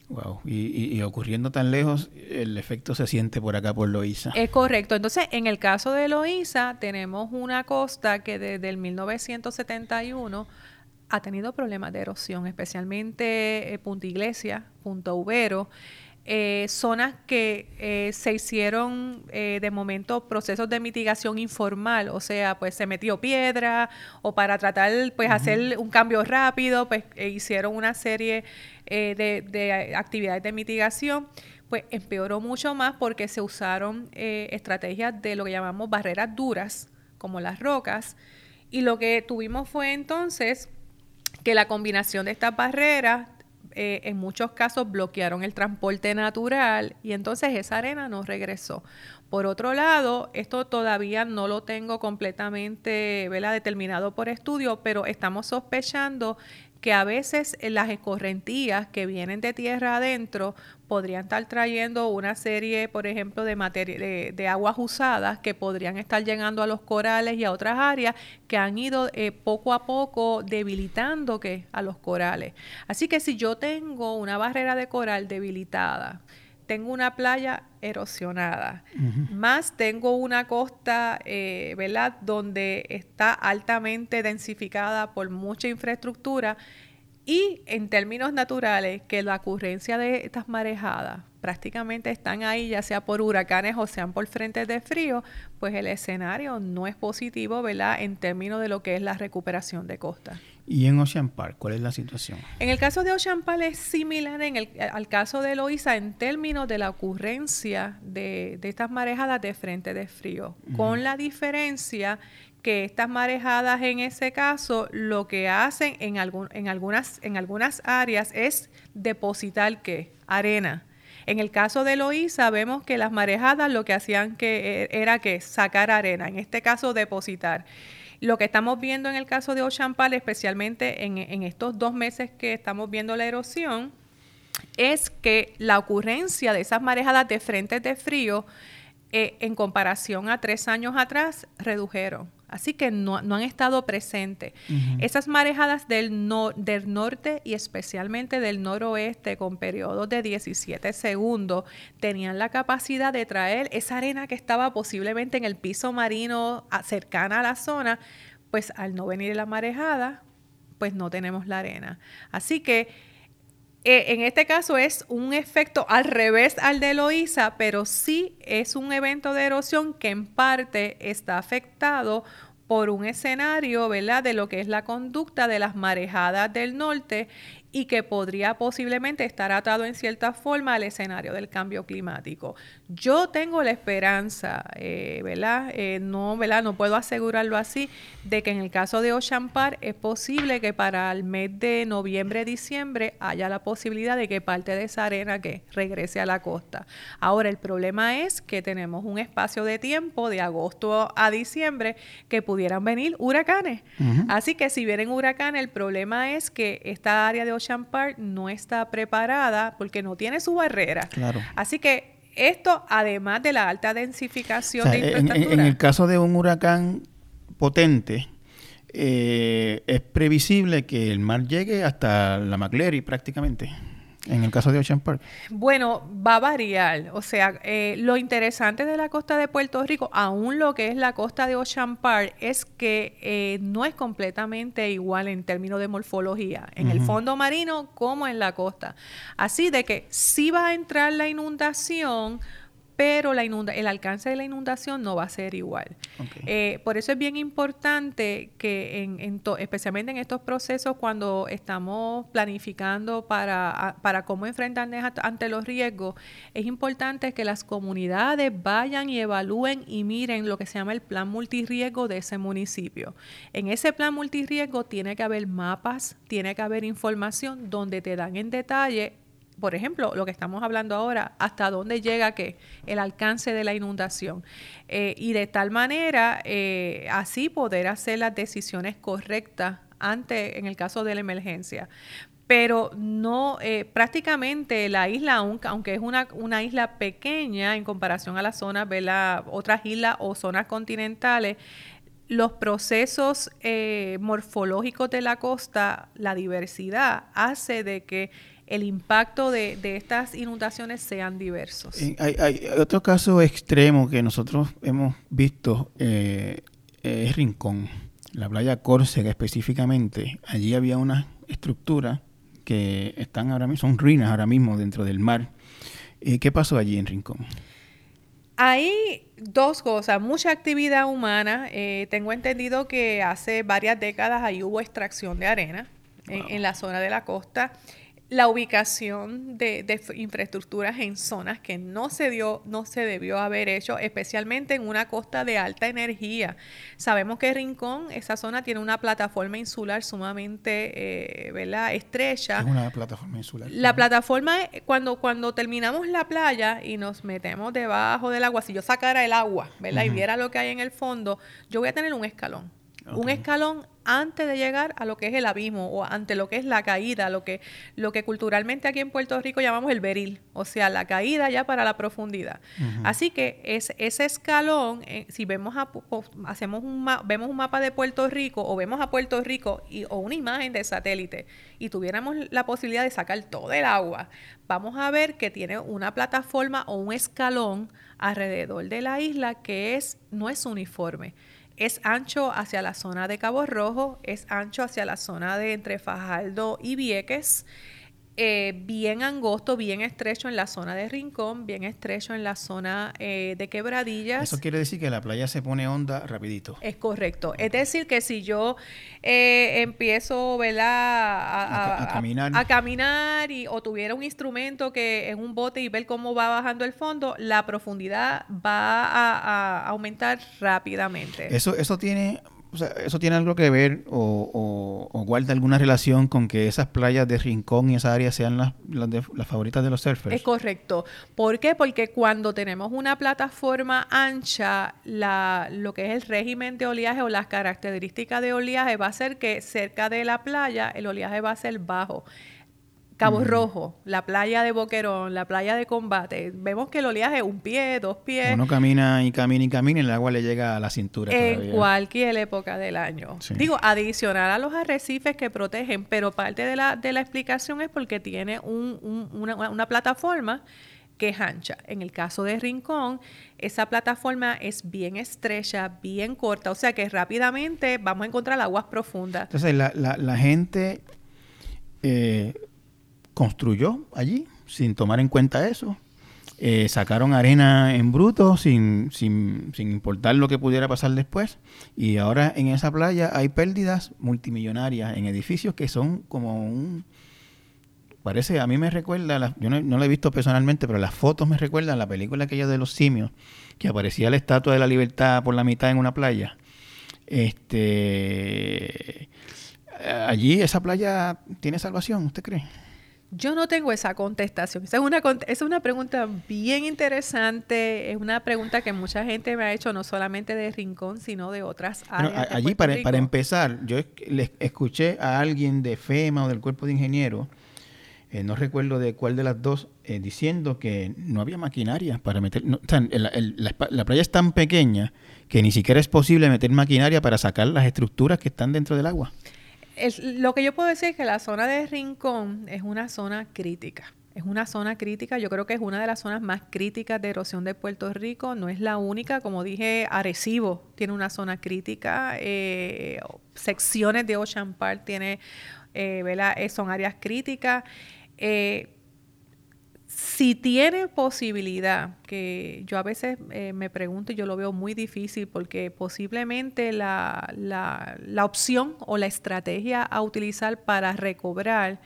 Wow, y, ocurriendo tan lejos, el efecto se siente por acá por Loíza. Es correcto. Entonces, en el caso de Loíza, tenemos una costa que desde el 1971 ha tenido problemas de erosión, especialmente eh, Punta Iglesia, Punta Ubero. Eh, zonas que eh, se hicieron eh, de momento procesos de mitigación informal, o sea, pues se metió piedra o para tratar pues hacer un cambio rápido, pues hicieron una serie de, de, actividades de mitigación, pues empeoró mucho más porque se usaron estrategias de lo que llamamos barreras duras, como las rocas, y lo que tuvimos fue entonces que la combinación de estas barreras eh, en muchos casos bloquearon el transporte natural y entonces esa arena no regresó. Por otro lado, esto todavía no lo tengo completamente determinado por estudio, pero estamos sospechando que a veces las escorrentías que vienen de tierra adentro podrían estar trayendo una serie, por ejemplo, de, de, de, aguas usadas que podrían estar llegando a los corales y a otras áreas que han ido eh, poco a poco debilitando a los corales. Así que si yo tengo una barrera de coral debilitada, tengo una playa erosionada, más tengo una costa, eh, ¿verdad?, donde está altamente densificada por mucha infraestructura y en términos naturales, que la ocurrencia de estas marejadas prácticamente están ahí, ya sea por huracanes o sean por frentes de frío, pues el escenario no es positivo, ¿verdad?, en términos de lo que es la recuperación de costa. ¿Y en Ocean Park cuál es la situación? En el caso de Ocean Park es similar en el, al caso de Loíza en términos de la ocurrencia de, estas marejadas de frente de frío, con la diferencia que estas marejadas en ese caso lo que hacen en, algún, en, algunas, en algunas áreas es depositar ¿qué? arena. En el caso de Loíza vemos que las marejadas lo que hacían que e, era que sacar arena, en este caso depositar. Lo que estamos viendo en el caso de Ochampal, especialmente en, estos dos meses que estamos viendo la erosión, es que la ocurrencia de esas marejadas de frentes de frío eh, en comparación a tres años atrás redujeron. Así que no, han estado presentes. Esas marejadas del, del norte y especialmente del noroeste con periodos de 17 segundos tenían la capacidad de traer esa arena que estaba posiblemente en el piso marino cercana a la zona, pues al no venir la marejada, pues no tenemos la arena. Así que eh, en este caso es un efecto al revés al de Loíza, pero sí es un evento de erosión que en parte está afectado por un escenario, ¿verdad?, de lo que es la conducta de las marejadas del norte y que podría posiblemente estar atado en cierta forma al escenario del cambio climático. Yo tengo la esperanza, eh, ¿verdad? Eh, no, ¿verdad? No puedo asegurarlo así, de que en el caso de Ocean Park es posible que para el mes de noviembre, diciembre haya la posibilidad de que parte de esa arena que regrese a la costa. Ahora, el problema es que tenemos un espacio de tiempo de agosto a diciembre que pudieran venir huracanes. Así que si vienen huracanes, el problema es que esta área de Ocean Park no está preparada porque no tiene su barrera. Claro. Así que esto, además de la alta densificación de infraestructura. En, en, el caso de un huracán potente, eh, es previsible que el mar llegue hasta la McLeary prácticamente en el caso de Ocean Park? Bueno, va a variar. O sea, eh, lo interesante de la costa de Puerto Rico, aún lo que es la costa de Ocean Park, es que eh, no es completamente igual en términos de morfología, en el fondo marino como en la costa. Así de que si va a entrar la inundación, pero la inunda el alcance de la inundación no va a ser igual. Eh, por eso es bien importante que, en, especialmente en estos procesos, cuando estamos planificando para, para cómo enfrentarnos ante los riesgos, es importante que las comunidades vayan y evalúen y miren lo que se llama el plan multirriesgo de ese municipio. En ese plan multirriesgo tiene que haber mapas, tiene que haber información donde te dan en detalle por ejemplo, lo que estamos hablando ahora, hasta dónde llega que el alcance de la inundación. Eh, y de tal manera, eh, así poder hacer las decisiones correctas ante, en el caso de la emergencia. Pero no, eh, prácticamente la isla, aunque es una, una, isla pequeña en comparación a las zonas, ¿verdad? otras islas o zonas continentales, los procesos morfológicos de la costa, la diversidad, hace de que el impacto de, estas inundaciones sean diversos. Hay, otro caso extremo que nosotros hemos visto, eh, es Rincón, la playa Córcega específicamente. Allí había una estructura que están ahora mismo, son ruinas ahora mismo dentro del mar. Eh, ¿Qué pasó allí en Rincón? Hay dos cosas, mucha actividad humana. Eh, tengo entendido que hace varias décadas ahí hubo extracción de arena en, la zona de la costa la ubicación de, infraestructuras en zonas que no se dio, no se debió haber hecho, especialmente en una costa de alta energía. Sabemos que Rincón, esa zona tiene una plataforma insular sumamente, eh, ¿verdad? Estrecha. Es una plataforma insular. La plataforma, cuando, cuando terminamos la playa y nos metemos debajo del agua, si yo sacara el agua, ¿verdad? Y viera lo que hay en el fondo, yo voy a tener un escalón. Un escalón antes de llegar a lo que es el abismo o ante lo que es la caída, lo que, lo que culturalmente aquí en Puerto Rico llamamos el beril, o sea, la caída ya para la profundidad. Así que es, ese escalón, eh, si vemos a, hacemos un vemos un mapa de Puerto Rico o vemos a Puerto Rico y, o una imagen de satélite y tuviéramos la posibilidad de sacar todo el agua, vamos a ver que tiene una plataforma o un escalón alrededor de la isla que es no es uniforme es ancho hacia la zona de Cabo Rojo, es ancho hacia la zona de entre Fajardo y Vieques eh, bien angosto, bien estrecho en la zona de Rincón, bien estrecho en la zona eh, de Quebradillas. Eso quiere decir que la playa se pone honda rapidito. Es correcto. Es decir, que si yo eh, empiezo A, caminar, a caminar y, o tuviera un instrumento que en un bote y ver cómo va bajando el fondo, la profundidad va a, aumentar rápidamente. Eso, eso tiene o sea, ¿eso tiene algo que ver o, guarda alguna relación con que esas playas de Rincón y esa área sean las, las, favoritas de los surfers? Es correcto. ¿Por qué? Porque cuando tenemos una plataforma ancha, la, lo que es el régimen de oleaje o las características de oleaje va a ser que cerca de la playa el oleaje va a ser bajo. Cabo Rojo, la playa de Boquerón, la playa de Combate, vemos que el oleaje es un pie, dos pies. Uno camina y camina y camina y el agua le llega a la cintura. En cualquier época del año. Digo, adicional a los arrecifes que protegen, pero parte de la, de la explicación es porque tiene un, una, una plataforma que es ancha. En el caso de Rincón, esa plataforma es bien estrecha, bien corta, o sea que rápidamente vamos a encontrar aguas profundas. Entonces, la, la, la gente eh, construyó allí sin tomar en cuenta eso. Eh, sacaron arena en bruto sin, sin, sin, importar lo que pudiera pasar después. Y ahora en esa playa hay pérdidas multimillonarias en edificios que son como un, parece, a mí me recuerda, yo no, no, lo he visto personalmente, pero las fotos me recuerdan la película aquella de los simios, que aparecía la estatua de la libertad por la mitad en una playa. Este, allí esa playa tiene salvación, ¿usted cree? Yo no tengo esa contestación. Esa es una, es una pregunta bien interesante. Es una pregunta que mucha gente me ha hecho, no solamente de Rincón, sino de otras áreas. allí, para, para, empezar, yo le escuché a alguien de FEMA o del Cuerpo de Ingenieros, eh, no recuerdo de cuál de las dos, eh, diciendo que no había maquinaria para meter. la playa es tan pequeña que ni siquiera es posible meter maquinaria para sacar las estructuras que están dentro del agua lo que yo puedo decir es que la zona de Rincón es una zona crítica. Es una zona crítica, yo creo que es una de las zonas más críticas de erosión de Puerto Rico, no es la única, como dije, Arecibo tiene una zona crítica, eh, secciones de Ocean Park tiene, eh, eh son áreas críticas. Eh, si tiene posibilidad, que yo a veces eh, me pregunto y yo lo veo muy difícil porque posiblemente la, la, la opción o la estrategia a utilizar para recobrar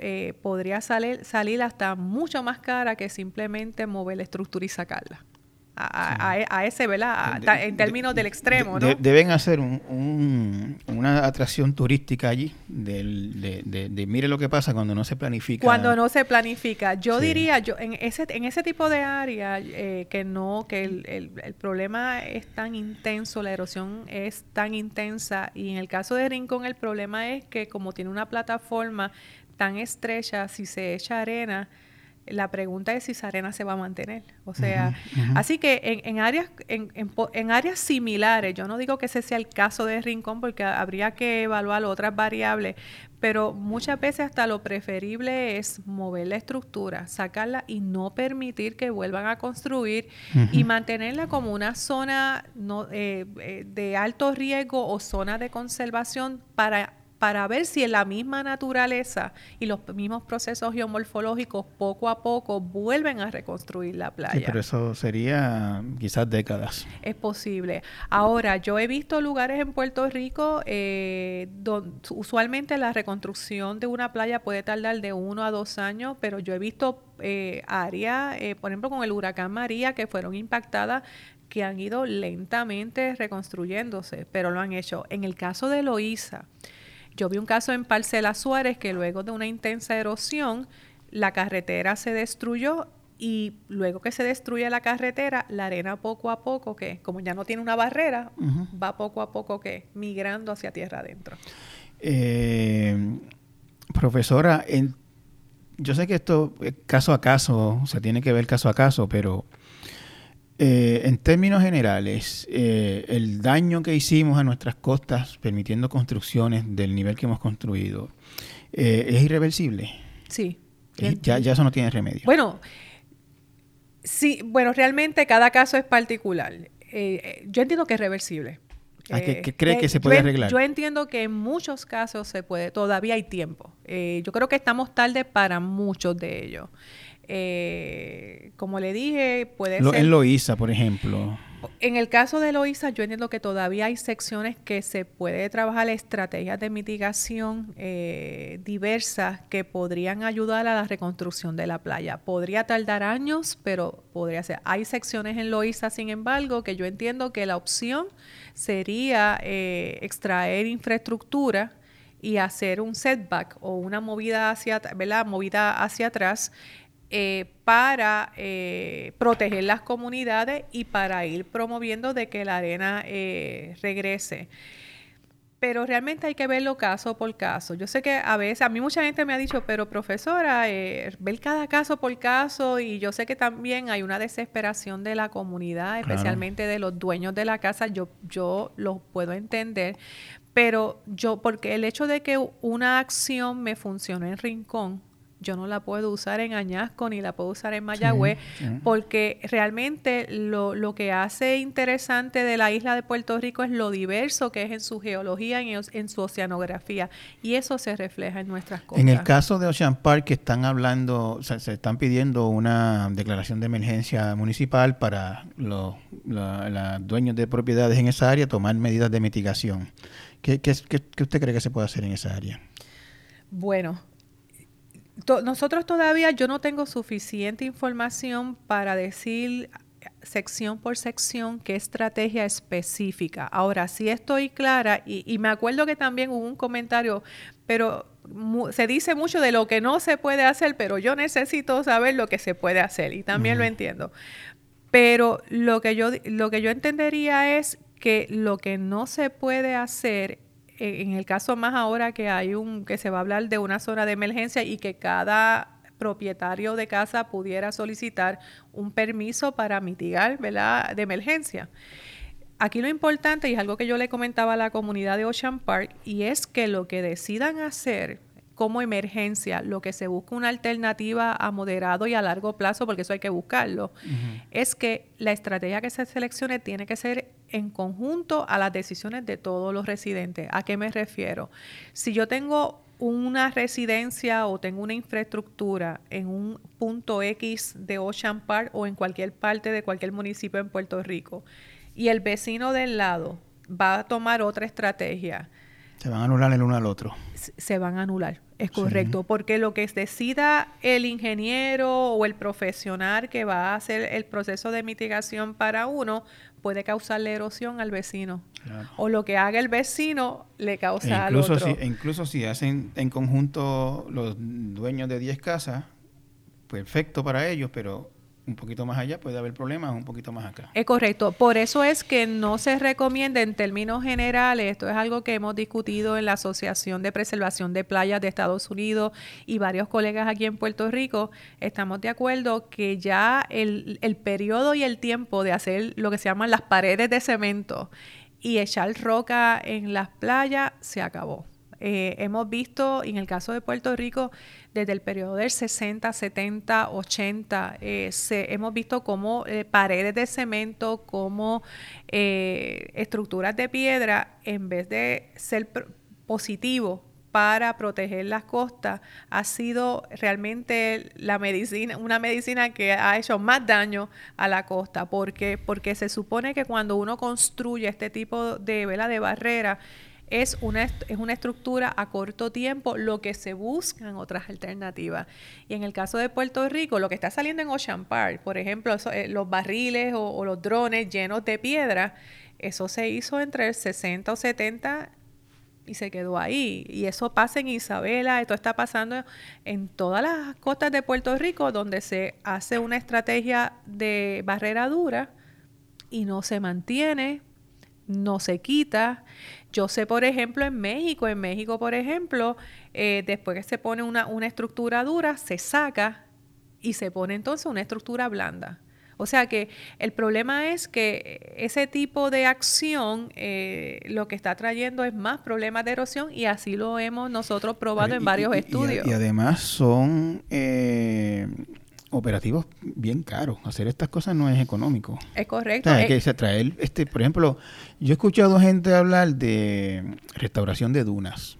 eh, podría salir, salir hasta mucho más cara que simplemente mover la estructura y sacarla a, ese, ¿verdad? en términos del extremo, ¿no? deben hacer una atracción turística allí, de, mire lo que pasa cuando no se planifica. Cuando no se planifica. Yo diría, yo en ese, en ese tipo de área, eh, que no, que el, el, problema es tan intenso, la erosión es tan intensa, y en el caso de Rincón el problema es que como tiene una plataforma tan estrecha, si se echa arena, la pregunta es si esa arena se va a mantener. O sea, así que en, en áreas, en, en, áreas similares, yo no digo que ese sea el caso de Rincón porque habría que evaluar otras variables, pero muchas veces hasta lo preferible es mover la estructura, sacarla y no permitir que vuelvan a construir y mantenerla como una zona no, eh, eh, de alto riesgo o zona de conservación para para ver si en la misma naturaleza y los mismos procesos geomorfológicos poco a poco vuelven a reconstruir la playa. Sí, pero eso sería quizás décadas. Es posible. Ahora, yo he visto lugares en Puerto Rico eh, donde usualmente la reconstrucción de una playa puede tardar de uno a dos años, pero yo he visto eh, áreas, eh, por ejemplo, con el huracán María, que fueron impactadas que han ido lentamente reconstruyéndose, pero lo han hecho. En el caso de Loíza, yo vi un caso en Parcela Suárez que luego de una intensa erosión, la carretera se destruyó y luego que se destruye la carretera, la arena poco a poco, que como ya no tiene una barrera, va poco a poco que migrando hacia tierra adentro. Eh, profesora, yo sé que esto es caso a caso, se tiene que ver caso a caso, pero eh, en términos generales, eh, el daño que hicimos a nuestras costas permitiendo construcciones del nivel que hemos construido eh, es irreversible. Sí. Ya, ya eso no tiene remedio. Bueno, sí, bueno, realmente cada caso es particular. yo entiendo que es reversible. Ah, ¿Qué, cree que se puede arreglar? Yo entiendo que en muchos casos se puede, todavía hay tiempo. yo creo que estamos tarde para muchos de ellos. Eh, como le dije, puede ser... En Loíza, por ejemplo. En el caso de Loíza, yo entiendo que todavía hay secciones que se puede trabajar estrategias de mitigación eh, diversas que podrían ayudar a la reconstrucción de la playa. Podría tardar años, pero podría ser. Hay secciones en Loíza, sin embargo, que yo entiendo que la opción sería eh, extraer infraestructura y hacer un setback o una movida hacia, ¿verdad? movida hacia atrás eh, para eh, proteger las comunidades y para ir promoviendo de que la arena eh, regrese. Pero realmente hay que verlo caso por caso. Yo sé que a veces, a mí mucha gente me ha dicho, pero profesora, ver cada caso por caso y yo sé que también hay una desesperación de la comunidad, especialmente de los dueños de la casa, yo, yo los puedo entender, pero yo, porque el hecho de que una acción me funcione en Rincón, yo no la puedo usar en Añasco ni la puedo usar en Mayagüez, porque realmente lo, lo, que hace interesante de la isla de Puerto Rico es lo diverso que es en su geología, en, en su oceanografía, y eso se refleja en nuestras cosas. En el caso de Ocean Park, que están hablando, o sea, se están pidiendo una declaración de emergencia municipal para los, dueños de propiedades en esa área tomar medidas de mitigación. ¿Qué, qué, qué usted cree que se puede hacer en esa área? Bueno, nosotros todavía yo no tengo suficiente información para decir sección por sección qué estrategia específica. Ahora, sí estoy clara y, me acuerdo que también hubo un comentario, pero se dice mucho de lo que no se puede hacer, pero yo necesito saber lo que se puede hacer y también lo entiendo. Pero lo que yo lo que yo entendería es que lo que no se puede hacer en el caso más ahora que hay un que se va a hablar de una zona de emergencia y que cada propietario de casa pudiera solicitar un permiso para mitigar ¿verdad? de emergencia. Aquí lo importante, y es algo que yo le comentaba a la comunidad de Ocean Park, y es que lo que decidan hacer como emergencia, lo que se busca una alternativa a moderado y a largo plazo, porque eso hay que buscarlo, es que la estrategia que se seleccione tiene que ser en conjunto a las decisiones de todos los residentes. ¿A qué me refiero? Si yo tengo una residencia o tengo una infraestructura en un punto X de Ocean Park o en cualquier parte de cualquier municipio en Puerto Rico y el vecino del lado va a tomar otra estrategia. Se van a anular el uno al otro. Se van a anular, es correcto, porque lo que decida el ingeniero o el profesional que va a hacer el proceso de mitigación para uno puede causarle erosión al vecino. O lo que haga el vecino le causa e incluso al otro. Si, incluso si hacen en conjunto los dueños de 10 casas, perfecto para ellos, pero un poquito más allá puede haber problemas, un poquito más acá. Es correcto. Por eso es que no se recomienda en términos generales, esto es algo que hemos discutido en la Asociación de Preservación de Playas de Estados Unidos y varios colegas aquí en Puerto Rico, estamos de acuerdo que ya el, el periodo y el tiempo de hacer lo que se llaman las paredes de cemento y echar roca en las playas se acabó. Eh, hemos visto, en el caso de Puerto Rico, desde el periodo del 60, 70, 80, hemos visto como eh, paredes de cemento, como eh, estructuras de piedra, en vez de ser positivo para proteger las costas ha sido realmente la medicina, una medicina que ha hecho más daño a la costa, porque, porque se supone que cuando uno construye este tipo de vela de barrera, es una, es una estructura a corto tiempo, lo que se buscan otras alternativas. Y en el caso de Puerto Rico, lo que está saliendo en Ocean Park, por ejemplo, eh, los barriles o, los drones llenos de piedra, eso se hizo entre el 60 o 70 y se quedó ahí. Y eso pasa en Isabela, esto está pasando en todas las costas de Puerto Rico, donde se hace una estrategia de barrera dura y no se mantiene, no se quita. Yo sé, por ejemplo, en México, en México, por ejemplo, eh, después que se pone una, una estructura dura, se saca y se pone entonces una estructura blanda. O sea que el problema es que ese tipo de acción eh, lo que está trayendo es más problemas de erosión y así lo hemos nosotros probado en varios estudios. Y, además son eh, operativos bien caros. Hacer estas cosas no es económico. Es correcto. hay que traer, este, por ejemplo, yo he escuchado gente hablar de restauración de dunas.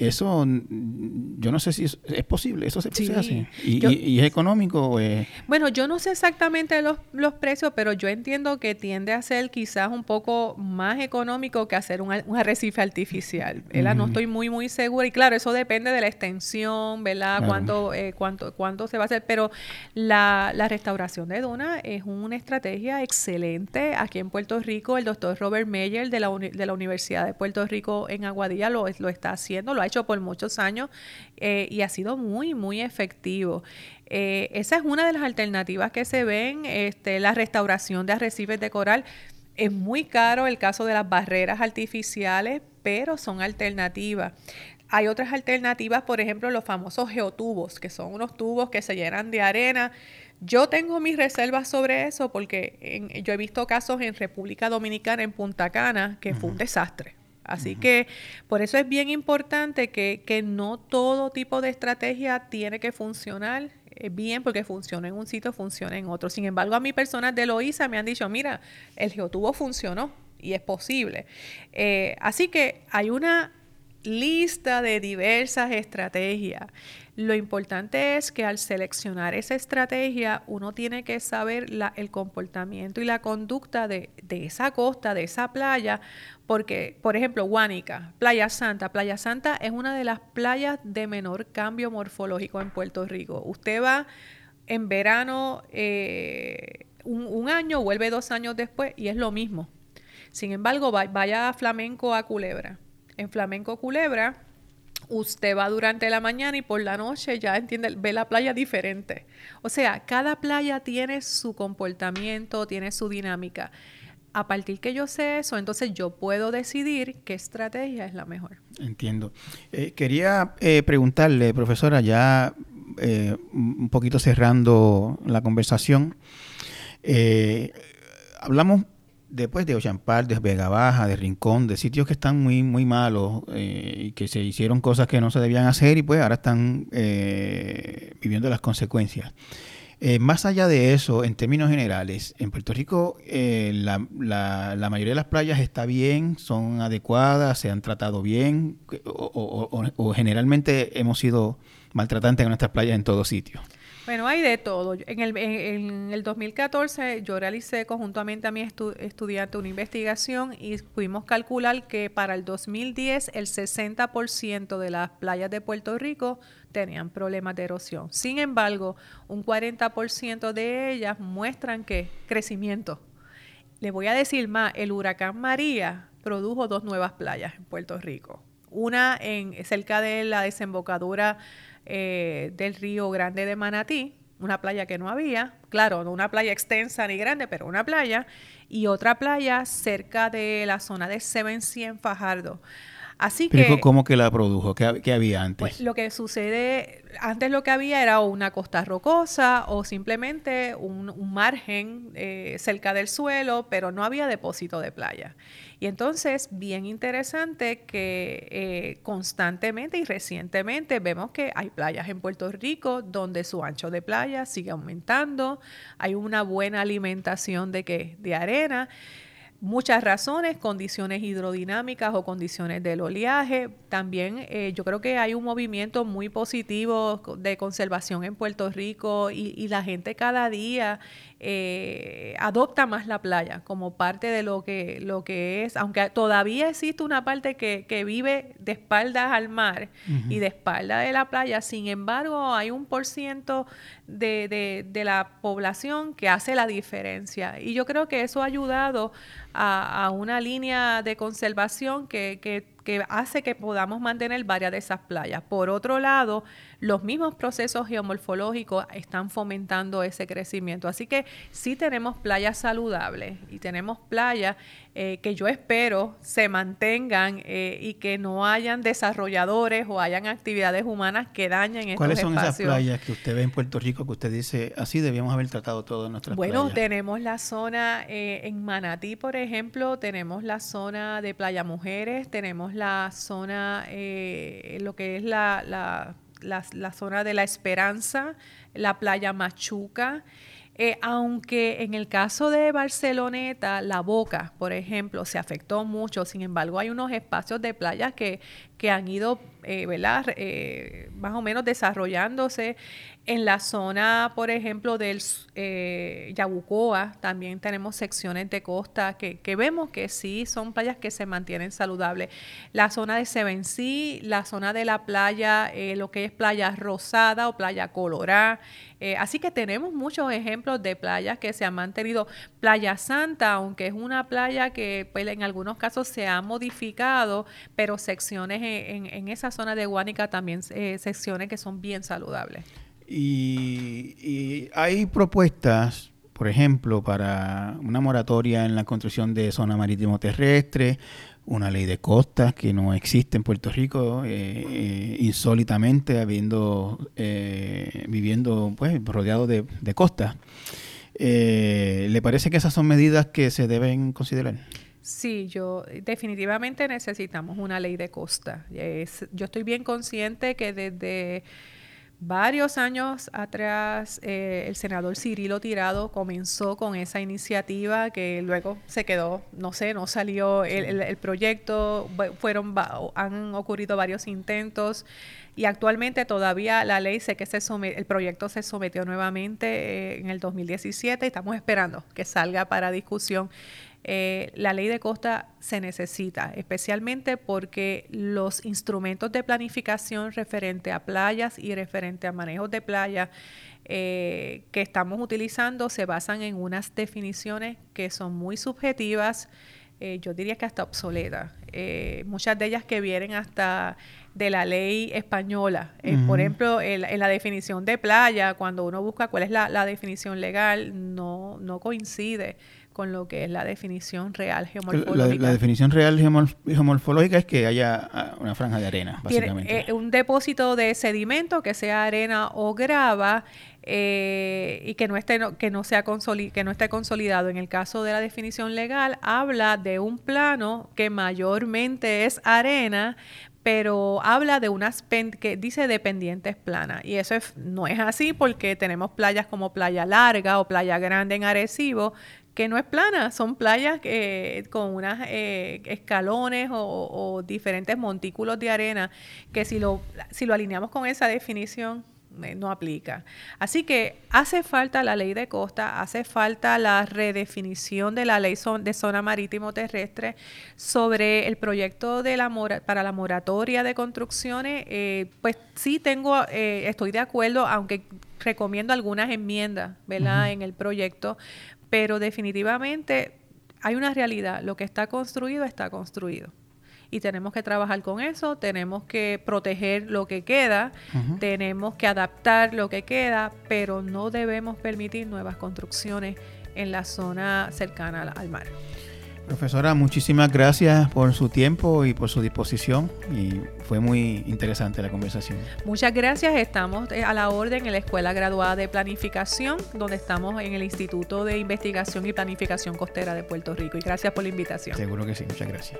Eso, yo no sé si es, posible, eso se, hace. ¿Y, es económico? Bueno, yo no sé exactamente los, los, precios, pero yo entiendo que tiende a ser quizás un poco más económico que hacer un, arrecife artificial. No estoy muy, muy segura. Y claro, eso depende de la extensión, ¿verdad? Cuánto, eh, cuánto, cuánto se va a hacer. Pero la, la restauración de dunas es una estrategia excelente. Aquí en Puerto Rico, el doctor Robert Meyer de la, de la Universidad de Puerto Rico en Aguadilla lo, lo está haciendo, lo ha hecho por muchos años eh, y ha sido muy, muy efectivo. Eh, esa es una de las alternativas que se ven, este, la restauración de arrecifes de coral. Es muy caro el caso de las barreras artificiales, pero son alternativas. Hay otras alternativas, por ejemplo, los famosos geotubos, que son unos tubos que se llenan de arena. Yo tengo mis reservas sobre eso porque yo he visto casos en República Dominicana, en Punta Cana, que fue un desastre. Así que por eso es bien importante que, que, no todo tipo de estrategia tiene que funcionar eh, bien porque funciona en un sitio, funciona en otro. Sin embargo, a mí personas de Loíza me han dicho, mira, el geotubo funcionó y es posible. Eh, así que hay una lista de diversas estrategias. Lo importante es que al seleccionar esa estrategia, uno tiene que saber el comportamiento y la conducta de, esa costa, de esa playa, porque, por ejemplo, Guánica, Playa Santa. Playa Santa es una de las playas de menor cambio morfológico en Puerto Rico. Usted va en verano eh, un, año, vuelve dos años después y es lo mismo. Sin embargo, vaya a Flamenco a Culebra. En Flamenco Culebra usted va durante la mañana y por la noche ya entiende, ve la playa diferente. O sea, cada playa tiene su comportamiento, tiene su dinámica. A partir que yo sé eso, entonces yo puedo decidir qué estrategia es la mejor. Entiendo. Eh, quería eh, preguntarle, profesora, ya eh, un poquito cerrando la conversación. hablamos después de Ocean de Vega Baja, de Rincón, de sitios que están muy, muy malos eh, y que se hicieron cosas que no se debían hacer y pues ahora están eh, viviendo las consecuencias. Eh, más allá de eso, en términos generales, en Puerto Rico la, la, mayoría de las playas está bien, son adecuadas, se han tratado bien o, generalmente hemos sido maltratantes en nuestras playas en todos sitios. Bueno, hay de todo. En el, en, el 2014 yo realicé conjuntamente a mi estudiante una investigación y pudimos calcular que para el 2010 el 60% de las playas de Puerto Rico tenían problemas de erosión. Sin embargo, un 40% de ellas muestran que crecimiento. Le voy a decir más, el huracán María produjo dos nuevas playas en Puerto Rico. Una en cerca de la desembocadura eh, del río Grande de Manatí, una playa que no había, claro, no una playa extensa ni grande, pero una playa, y otra playa cerca de la zona de Seven en Fajardo. Así que, ¿Cómo que la produjo? ¿Qué, había antes? Pues lo que sucede, antes lo que había era una costa rocosa o simplemente un, margen eh, cerca del suelo, pero no había depósito de playa. Y entonces, bien interesante que eh, constantemente y recientemente vemos que hay playas en Puerto Rico donde su ancho de playa sigue aumentando, hay una buena alimentación de, ¿qué? de arena muchas razones, condiciones hidrodinámicas o condiciones del oleaje. También eh, yo creo que hay un movimiento muy positivo de conservación en Puerto Rico y, y la gente cada día eh, adopta más la playa como parte de lo que, lo que es, aunque todavía existe una parte que, que vive de espaldas al mar y de espaldas de la playa, sin embargo hay un por ciento de, de, de, la población que hace la diferencia. Y yo creo que eso ha ayudado a, una línea de conservación que, que, que hace que podamos mantener varias de esas playas. Por otro lado, los mismos procesos geomorfológicos están fomentando ese crecimiento. Así que sí tenemos playas saludables y tenemos playas eh, que yo espero se mantengan eh, y que no hayan desarrolladores o hayan actividades humanas que dañen estos ¿Cuáles son esas playas que usted ve en Puerto Rico que usted dice, así debíamos haber tratado todas nuestras bueno, Bueno, tenemos la zona eh, en Manatí, por ejemplo, tenemos la zona de Playa Mujeres, tenemos la zona, lo que es la la, zona de la Esperanza, la playa Machuca. Eh, aunque en el caso de Barceloneta, la boca, por ejemplo, se afectó mucho, sin embargo, hay unos espacios de playa que, que han ido, eh, eh, más o menos desarrollándose en la zona, por ejemplo, del eh, Yabucoa, también tenemos secciones de costa que, vemos que sí son playas que se mantienen saludables. La zona de Sevencí, la zona de la playa, eh, lo que es playa rosada o playa colorada. Eh, así que tenemos muchos ejemplos de playas que se han mantenido. Playa Santa, aunque es una playa que pues, en algunos casos se ha modificado, pero secciones en, en esa zona de Guánica también secciones que son bien saludables. Y, hay propuestas, por ejemplo, para una moratoria en la construcción de zona marítimo terrestre, una ley de costas que no existe en Puerto Rico, eh, eh, insólitamente habiendo eh, viviendo pues rodeado de, de costas. ¿Le parece que esas son medidas que se deben considerar? Sí, yo definitivamente necesitamos una ley de costa. yo estoy bien consciente que desde Varios años atrás, eh, el senador Cirilo Tirado comenzó con esa iniciativa que luego se quedó, no sé, no salió el, proyecto, fueron, han ocurrido varios intentos y actualmente todavía la ley, sé que se el proyecto se sometió nuevamente eh, en el 2017 y estamos esperando que salga para discusión eh, la ley de costa se necesita, especialmente porque los instrumentos de planificación referente a playas y referente a manejos de playa eh, que estamos utilizando se basan en unas definiciones que son muy subjetivas, eh, yo diría que hasta obsoletas. muchas de ellas que vienen hasta de la ley española. Por ejemplo, en, la definición de playa, cuando uno busca cuál es la, la definición legal, no, no coincide con lo que es la definición real geomorfológica. La, definición real geomorfológica es que haya ah, una franja de arena, básicamente. Eh, un depósito de sedimento, que sea arena o grava, eh, y que no esté que no sea que no esté consolidado. En el caso de la definición legal, habla de un plano que mayormente es arena, pero habla de unas que dice dependientes planas y eso no es así porque tenemos playas como Playa Larga o Playa Grande en Arecibo que no es plana, son playas que, con unos eh, escalones o, diferentes montículos de arena que si lo, si lo alineamos con esa definición eh, no aplica. Así que hace falta la ley de costa, hace falta la redefinición de la ley de zona marítimo terrestre sobre el proyecto de la para la moratoria de construcciones. Eh, pues sí tengo, estoy de acuerdo, aunque recomiendo algunas enmiendas, ¿verdad? En el proyecto pero definitivamente hay una realidad, lo que está construido está construido. Y tenemos que trabajar con eso, tenemos que proteger lo que queda, tenemos que adaptar lo que queda, pero no debemos permitir nuevas construcciones en la zona cercana al mar. Profesora, muchísimas gracias por su tiempo y por su disposición y fue muy interesante la conversación. Muchas gracias, estamos eh, a la orden en la Escuela Graduada de Planificación, donde estamos en el Instituto de Investigación y Planificación Costera de Puerto Rico y gracias por la invitación. Seguro que sí, muchas gracias.